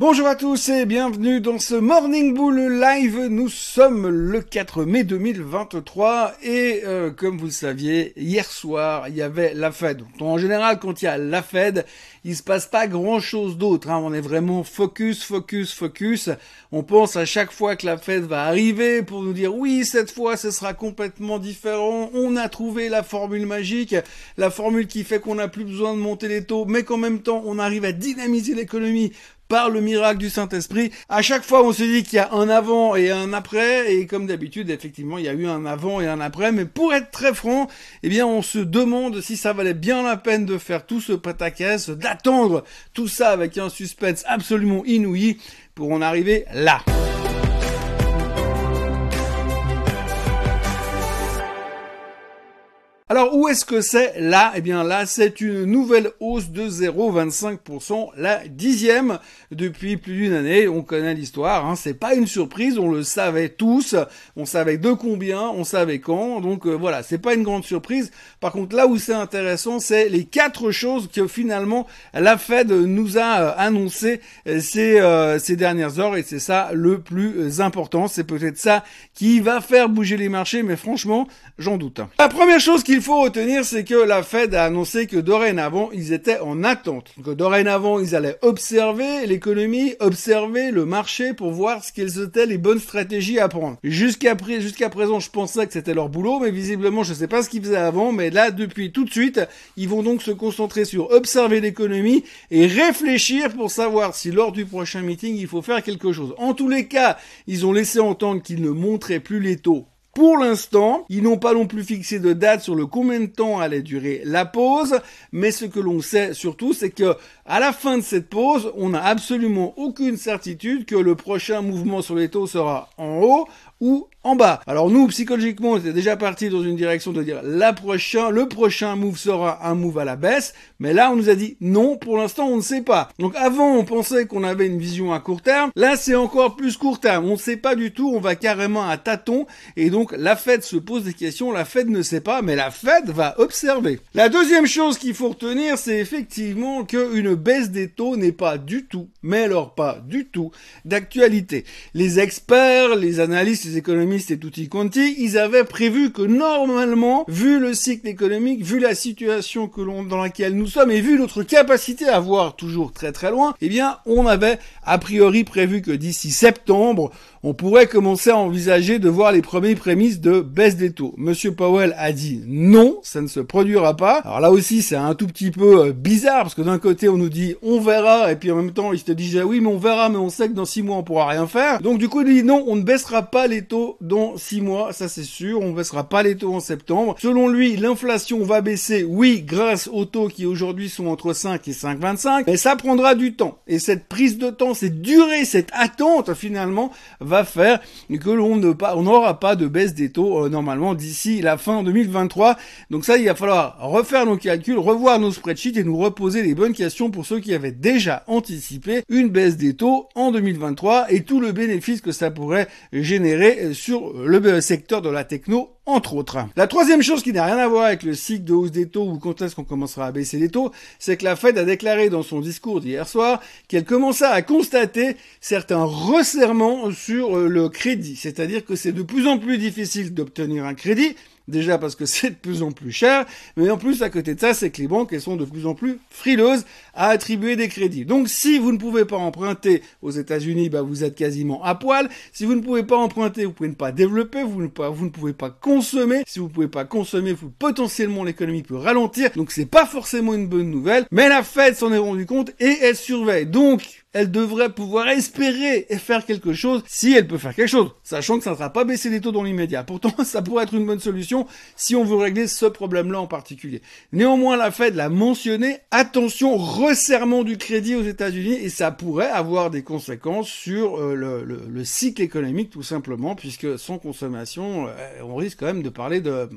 Bonjour à tous et bienvenue dans ce Morning Bull Live. Nous sommes le 4 mai 2023 et euh, comme vous le saviez, hier soir, il y avait la Fed. en général, quand il y a la Fed, il se passe pas grand chose d'autre. Hein. On est vraiment focus, focus, focus. On pense à chaque fois que la Fed va arriver pour nous dire oui, cette fois, ce sera complètement différent. On a trouvé la formule magique, la formule qui fait qu'on n'a plus besoin de monter les taux, mais qu'en même temps, on arrive à dynamiser l'économie par le miracle du Saint-Esprit. À chaque fois, on se dit qu'il y a un avant et un après, et comme d'habitude, effectivement, il y a eu un avant et un après, mais pour être très franc, eh bien, on se demande si ça valait bien la peine de faire tout ce pataquès, d'attendre tout ça avec un suspense absolument inouï pour en arriver là. Alors où est-ce que c'est? Là Eh bien là, c'est une nouvelle hausse de 0,25%, la dixième depuis plus d'une année. On connaît l'histoire, hein. c'est pas une surprise, on le savait tous, on savait de combien, on savait quand, donc euh, voilà, c'est pas une grande surprise. Par contre, là où c'est intéressant, c'est les quatre choses que finalement la Fed nous a euh, annoncé euh, ces, ces dernières heures, et c'est ça le plus important. C'est peut-être ça qui va faire bouger les marchés, mais franchement, j'en doute. La première chose qu'il il faut retenir, c'est que la Fed a annoncé que dorénavant, ils étaient en attente. Que dorénavant, ils allaient observer l'économie, observer le marché pour voir ce quelles étaient les bonnes stratégies à prendre. Jusqu'à jusqu'à présent, je pensais que c'était leur boulot, mais visiblement, je ne sais pas ce qu'ils faisaient avant, mais là, depuis tout de suite, ils vont donc se concentrer sur observer l'économie et réfléchir pour savoir si lors du prochain meeting, il faut faire quelque chose. En tous les cas, ils ont laissé entendre qu'ils ne montraient plus les taux pour l'instant, ils n'ont pas non plus fixé de date sur le combien de temps allait durer la pause, mais ce que l'on sait surtout, c'est que à la fin de cette pause, on n'a absolument aucune certitude que le prochain mouvement sur les taux sera en haut ou en bas. Alors nous, psychologiquement, on était déjà parti dans une direction de dire la prochain, le prochain move sera un move à la baisse, mais là on nous a dit non, pour l'instant on ne sait pas. Donc avant on pensait qu'on avait une vision à court terme, là c'est encore plus court terme, on ne sait pas du tout, on va carrément à tâtons, et donc la Fed se pose des questions, la Fed ne sait pas, mais la Fed va observer. La deuxième chose qu'il faut retenir, c'est effectivement qu'une baisse des taux n'est pas du tout, mais alors pas du tout, d'actualité. Les experts, les analystes, les économistes, et tutti quanti, ils avaient prévu que normalement, vu le cycle économique, vu la situation que l'on, dans laquelle nous sommes et vu notre capacité à voir toujours très très loin, eh bien, on avait a priori prévu que d'ici septembre, on pourrait commencer à envisager de voir les premiers prémices de baisse des taux. Monsieur Powell a dit non, ça ne se produira pas. Alors là aussi, c'est un tout petit peu euh, bizarre parce que d'un côté, on nous dit on verra et puis en même temps, il te dit oui, mais on verra, mais on sait que dans six mois, on pourra rien faire. Donc du coup, il dit non, on ne baissera pas les taux dans six mois, ça c'est sûr. On ne baissera pas les taux en septembre. Selon lui, l'inflation va baisser, oui, grâce aux taux qui aujourd'hui sont entre 5 et 5,25, mais ça prendra du temps. Et cette prise de temps, cette durée, cette attente finalement faire que l'on ne pas, on n'aura pas de baisse des taux euh, normalement d'ici la fin 2023. Donc ça, il va falloir refaire nos calculs, revoir nos spreadsheets et nous reposer les bonnes questions pour ceux qui avaient déjà anticipé une baisse des taux en 2023 et tout le bénéfice que ça pourrait générer sur le secteur de la techno entre autres. La troisième chose qui n'a rien à voir avec le cycle de hausse des taux ou quand est-ce qu'on commencera à baisser les taux, c'est que la Fed a déclaré dans son discours d'hier soir qu'elle commençait à constater certains resserrements sur euh, le crédit. C'est-à-dire que c'est de plus en plus difficile d'obtenir un crédit, Déjà parce que c'est de plus en plus cher, mais en plus à côté de ça, c'est que les banques elles sont de plus en plus frileuses à attribuer des crédits. Donc si vous ne pouvez pas emprunter aux États-Unis, bah, vous êtes quasiment à poil. Si vous ne pouvez pas emprunter, vous pouvez ne pas développer, vous ne, pouvez pas consommer. Si vous ne pouvez pas consommer, vous, potentiellement l'économie peut ralentir. Donc c'est pas forcément une bonne nouvelle, mais la Fed s'en est rendu compte et elle surveille. Donc elle devrait pouvoir espérer et faire quelque chose si elle peut faire quelque chose, sachant que ça ne sera pas baisser les taux dans l'immédiat. Pourtant, ça pourrait être une bonne solution si on veut régler ce problème-là en particulier. Néanmoins, la Fed l'a mentionné, attention, resserrement du crédit aux États-Unis et ça pourrait avoir des conséquences sur euh, le, cycle économique tout simplement, puisque sans consommation, euh, on risque quand même de parler de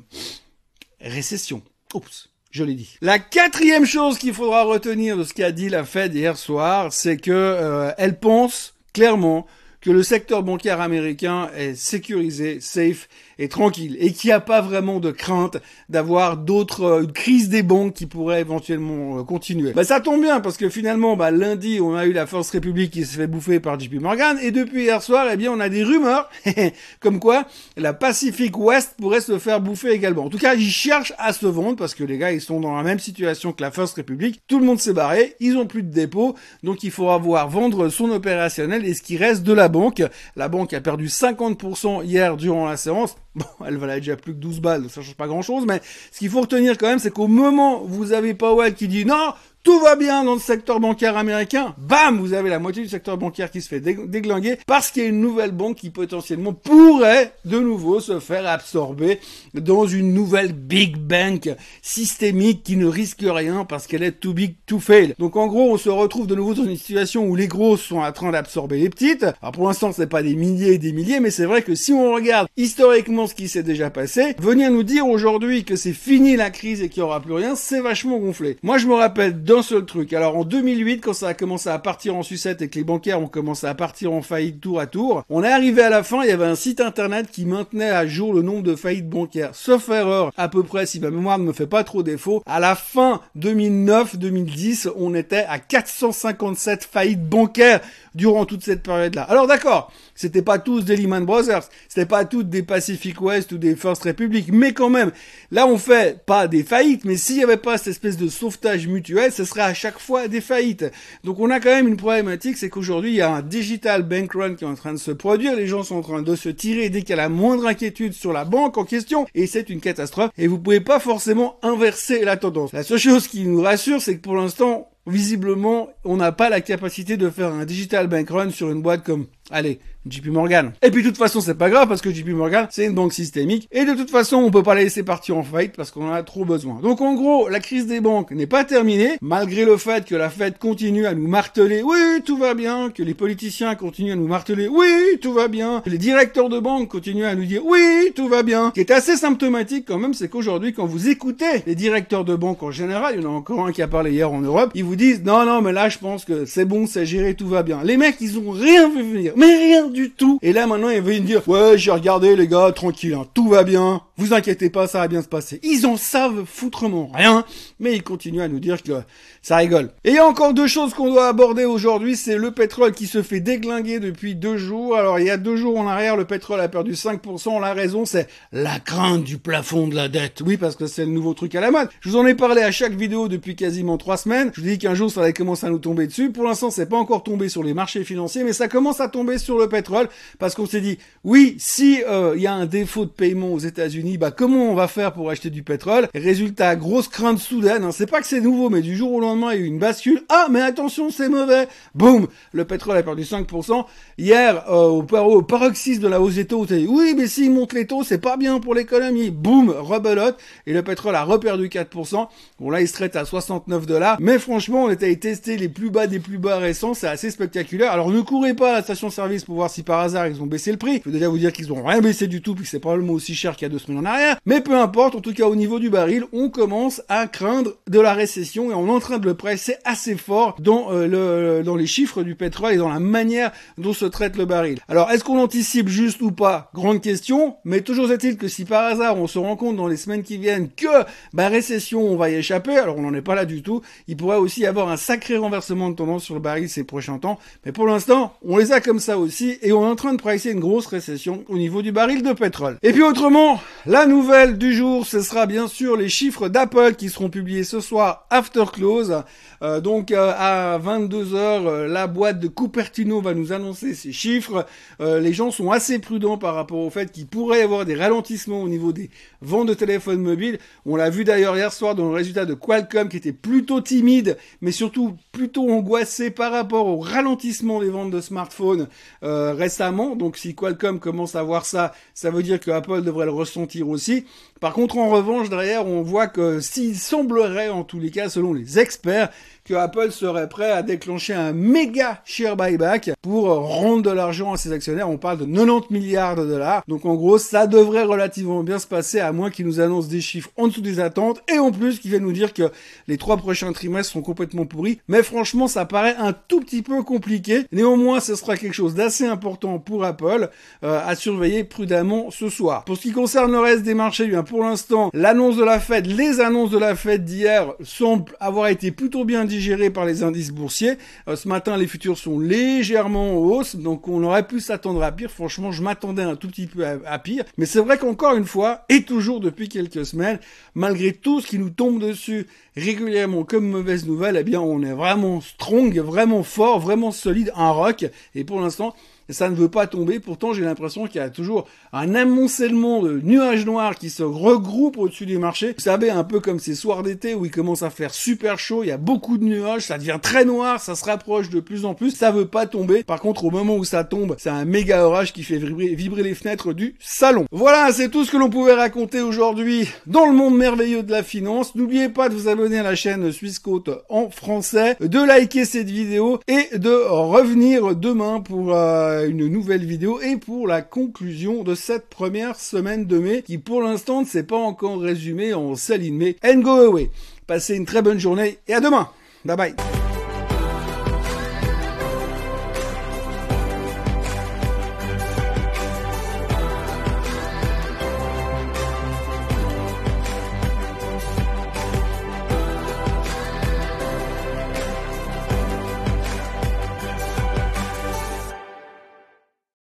récession. Oups. Je l'ai dit. La quatrième chose qu'il faudra retenir de ce qu'a dit la Fed hier soir, c'est que euh, elle pense clairement que le secteur bancaire américain est sécurisé, safe, est tranquille et qu'il n'y a pas vraiment de crainte d'avoir d'autres euh, une crise des banques qui pourrait éventuellement euh, continuer. Bah ça tombe bien parce que finalement bah lundi on a eu la Force République qui se fait bouffer par JP Morgan et depuis hier soir eh bien on a des rumeurs comme quoi la Pacific West pourrait se faire bouffer également. En tout cas ils cherchent à se vendre parce que les gars ils sont dans la même situation que la First Republic. Tout le monde s'est barré, ils ont plus de dépôt donc il faudra voir vendre son opérationnel et ce qui reste de la banque. La banque a perdu 50% hier durant la séance. Bon, elle valait déjà plus que 12 balles, ça change pas grand chose, mais ce qu'il faut retenir quand même, c'est qu'au moment où vous avez Powell qui dit non, tout va bien dans le secteur bancaire américain, bam, vous avez la moitié du secteur bancaire qui se fait déglinguer parce qu'il y a une nouvelle banque qui potentiellement pourrait de nouveau se faire absorber dans une nouvelle big bank systémique qui ne risque rien parce qu'elle est too big to fail. Donc en gros, on se retrouve de nouveau dans une situation où les grosses sont en train d'absorber les petites. Alors pour l'instant, c'est pas des milliers et des milliers, mais c'est vrai que si on regarde historiquement ce qui s'est déjà passé, venir nous dire aujourd'hui que c'est fini la crise et qu'il y aura plus rien, c'est vachement gonflé. Moi, je me rappelle seul truc. Alors en 2008, quand ça a commencé à partir en sucette et que les bancaires ont commencé à partir en faillite tour à tour, on est arrivé à la fin, il y avait un site internet qui maintenait à jour le nombre de faillites bancaires. Sauf erreur, à peu près, si ma mémoire ne me fait pas trop défaut, à la fin 2009-2010, on était à 457 faillites bancaires durant toute cette période-là. Alors d'accord, c'était pas tous des Lehman Brothers, c'était pas toutes des Pacific West ou des First Republic, mais quand même, là on fait pas des faillites, mais s'il y avait pas cette espèce de sauvetage mutuel, ce serait à chaque fois des faillites. Donc on a quand même une problématique, c'est qu'aujourd'hui il y a un digital bank run qui est en train de se produire, les gens sont en train de se tirer dès qu'il y a la moindre inquiétude sur la banque en question, et c'est une catastrophe, et vous pouvez pas forcément inverser la tendance. La seule chose qui nous rassure, c'est que pour l'instant, visiblement, on n'a pas la capacité de faire un digital bank run sur une boîte comme, allez, JP Morgan. Et puis de toute façon, c'est pas grave parce que JP Morgan, c'est une banque systémique et de toute façon, on peut pas la laisser partir en faillite parce qu'on en a trop besoin. Donc en gros, la crise des banques n'est pas terminée malgré le fait que la Fed continue à nous marteler "Oui, tout va bien", que les politiciens continuent à nous marteler "Oui, tout va bien", que les directeurs de banque continuent à nous dire "Oui, tout va bien". Ce qui est assez symptomatique quand même, c'est qu'aujourd'hui quand vous écoutez les directeurs de banque en général, il y en a encore un qui a parlé hier en Europe, ils vous disent "Non non, mais là je pense que c'est bon, c'est géré, tout va bien". Les mecs, ils ont rien vu venir. Mais rien du tout. Et là, maintenant, il veut me dire, ouais, j'ai regardé, les gars, tranquille, hein, tout va bien. Vous inquiétez pas, ça va bien se passer. Ils en savent foutrement rien, mais ils continuent à nous dire que ça rigole. Et il y a encore deux choses qu'on doit aborder aujourd'hui, c'est le pétrole qui se fait déglinguer depuis deux jours. Alors, il y a deux jours en arrière, le pétrole a perdu 5%. La raison, c'est la crainte du plafond de la dette. Oui, parce que c'est le nouveau truc à la mode. Je vous en ai parlé à chaque vidéo depuis quasiment trois semaines. Vous qu'un jour, ça allait commencer à nous tomber dessus. Pour l'instant, c'est pas encore tombé sur les marchés financiers, mais ça commence à tomber sur le pétrole parce qu'on s'est dit, oui, si euh, il y a un défaut de paiement aux États-Unis, bah comment on va faire pour acheter du pétrole? Résultat, grosse crainte soudaine. Hein. C'est pas que c'est nouveau, mais du jour au lendemain, il y a eu une bascule. Ah, mais attention, c'est mauvais. Boum, le pétrole a perdu 5%. Hier, euh, au, paroxysme de la hausse des taux, dit, oui, mais s'il monte les taux, c'est pas bien pour l'économie. Boum, rebelote, et le pétrole a reperdu 4%. Bon là, il se traite à 69 dollars. Mais franchement, on était allé tester les plus bas des plus bas récents. C'est assez spectaculaire. Alors ne courez pas à la station-service pour voir si par hasard ils ont baissé le prix. Je veux déjà vous dire qu'ils ont rien baissé du tout, puis c'est probablement aussi cher qu'il y a deux semaines en arrière. Mais peu importe, en tout cas au niveau du baril, on commence à craindre de la récession et on est en train de le presser assez fort dans euh, dans les chiffres du pétrole et dans la manière dont se traite le baril. Alors est-ce qu'on anticipe juste ou pas? Grande question. Mais toujours est-il que si par hasard on se rend compte dans les semaines qui viennent que bah récession on va y échapper, alors on n'en est pas là du tout. Il pourrait aussi y avoir un sacré renversement de tendance sur le baril ces prochains temps. Mais pour l'instant, on les a comme ça aussi et on est en train de presser une grosse récession au niveau du baril de pétrole. Et puis autrement, la nouvelle du jour, ce sera bien sûr les chiffres d'Apple qui seront publiés ce soir after close. Euh, donc euh, à 22h, euh, la boîte de Cupertino va nous annoncer ces chiffres. les gens sont assez prudents par rapport au fait qu'il pourrait y avoir des ralentissements au niveau des ventes de téléphones mobiles. On l'a vu d'ailleurs hier soir dans le résultat de Qualcomm qui était plutôt timide, mais surtout plutôt angoissé par rapport au ralentissement des ventes de smartphones récemment. Donc si Qualcomm commence à voir ça, ça veut dire que Apple devrait le ressentir aussi. Par contre, en revanche, derrière, on voit que s'il semblerait, en tous les cas, selon les experts, que Apple serait prêt à déclencher un méga share buyback pour rendre de l'argent à ses actionnaires. On parle de 90 milliards de dollars. Donc en gros, ça devrait relativement bien se passer à moins qu'ils nous annoncent des chiffres en dessous des attentes et en plus qu'ils viennent nous dire que les trois prochains trimestres sont complètement pourris. Mais franchement, ça paraît un tout petit peu compliqué. Néanmoins, ce sera quelque chose d'assez important pour Apple euh, à surveiller prudemment ce soir. Pour ce qui concerne le reste des marchés, bien pour l'instant, l'annonce de la Fed, les annonces de la Fed d'hier semblent avoir été plutôt bien digérées par les indices boursiers. Euh, ce matin, les futurs sont légèrement en hausse, donc on aurait pu s'attendre à pire. Franchement, je m'attendais un tout petit peu à, pire. Mais c'est vrai qu'encore une fois, et toujours depuis quelques semaines, malgré tout ce qui nous tombe dessus régulièrement comme mauvaise nouvelle, eh bien, on est vraiment strong, vraiment fort, vraiment solide, un rock. Et pour l'instant, ça ne veut pas tomber. Pourtant, j'ai l'impression qu'il y a toujours un amoncellement de nuages noirs qui se regroupent au-dessus du marché. Vous savez, un peu comme ces soirs d'été où il commence à faire super chaud, il y a beaucoup de nuages, ça devient très noir, ça se rapproche de plus en plus, ça veut pas tomber. Par contre, au moment où ça tombe, c'est un méga orage qui fait vibrer, les fenêtres du salon. Voilà, c'est tout ce que l'on pouvait raconter aujourd'hui dans le monde merveilleux de la finance. N'oubliez pas de vous abonner à la chaîne Suisse en français, de liker cette vidéo et de revenir demain pour euh, une nouvelle vidéo et pour la conclusion de cette première semaine de mai qui pour l'instant ne s'est pas encore résumée en Saline mai and go away. Passez une très bonne journée et à demain. Bye bye.